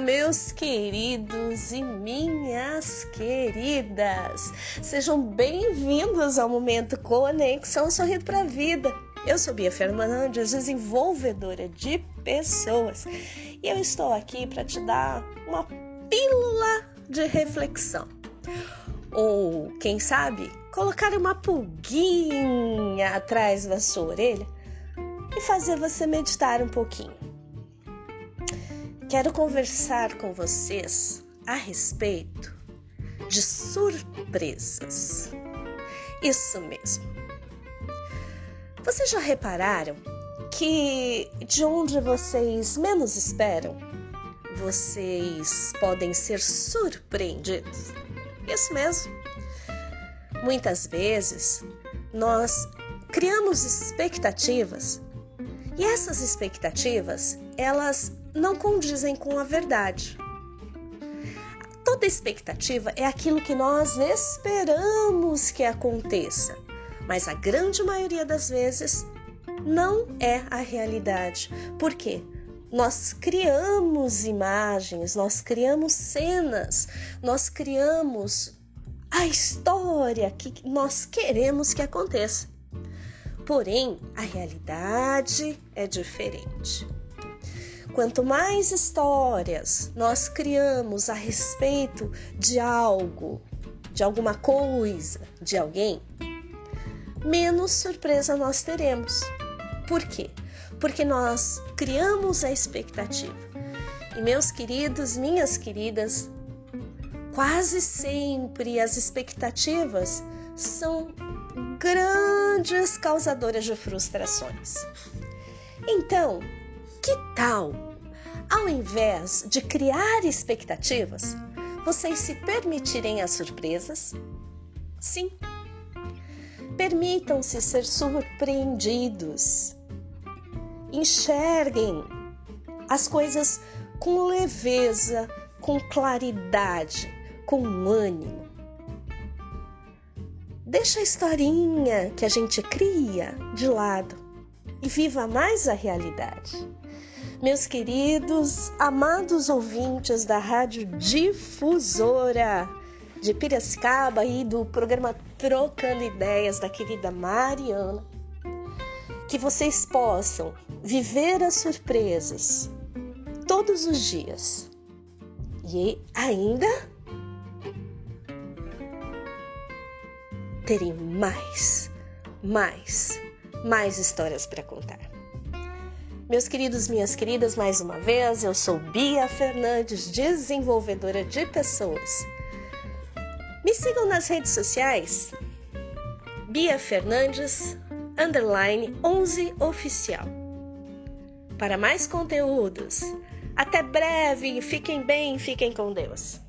meus queridos e minhas queridas. Sejam bem-vindos ao momento Conexão Sorrindo para a Vida. Eu sou Bia Fernandes, desenvolvedora de pessoas, e eu estou aqui para te dar uma pílula de reflexão. Ou, quem sabe, colocar uma pulguinha atrás da sua orelha e fazer você meditar um pouquinho. Quero conversar com vocês a respeito de surpresas. Isso mesmo. Vocês já repararam que de onde vocês menos esperam, vocês podem ser surpreendidos? Isso mesmo. Muitas vezes nós criamos expectativas e essas expectativas, elas não condizem com a verdade. Toda expectativa é aquilo que nós esperamos que aconteça, mas a grande maioria das vezes não é a realidade. Por quê? Nós criamos imagens, nós criamos cenas, nós criamos a história que nós queremos que aconteça. Porém, a realidade é diferente. Quanto mais histórias nós criamos a respeito de algo, de alguma coisa, de alguém, menos surpresa nós teremos. Por quê? Porque nós criamos a expectativa. E meus queridos, minhas queridas, quase sempre as expectativas são grandes causadoras de frustrações. Então, que tal, ao invés de criar expectativas, vocês se permitirem as surpresas? Sim. Permitam-se ser surpreendidos. Enxerguem as coisas com leveza, com claridade, com ânimo. Deixa a historinha que a gente cria de lado e viva mais a realidade. Meus queridos, amados ouvintes da Rádio Difusora de Piracicaba e do programa Trocando Ideias da querida Mariana, que vocês possam viver as surpresas todos os dias e ainda terem mais, mais, mais histórias para contar. Meus queridos, minhas queridas, mais uma vez, eu sou Bia Fernandes, desenvolvedora de pessoas. Me sigam nas redes sociais, Bia Fernandes, underline 11 oficial. Para mais conteúdos, até breve, fiquem bem, fiquem com Deus.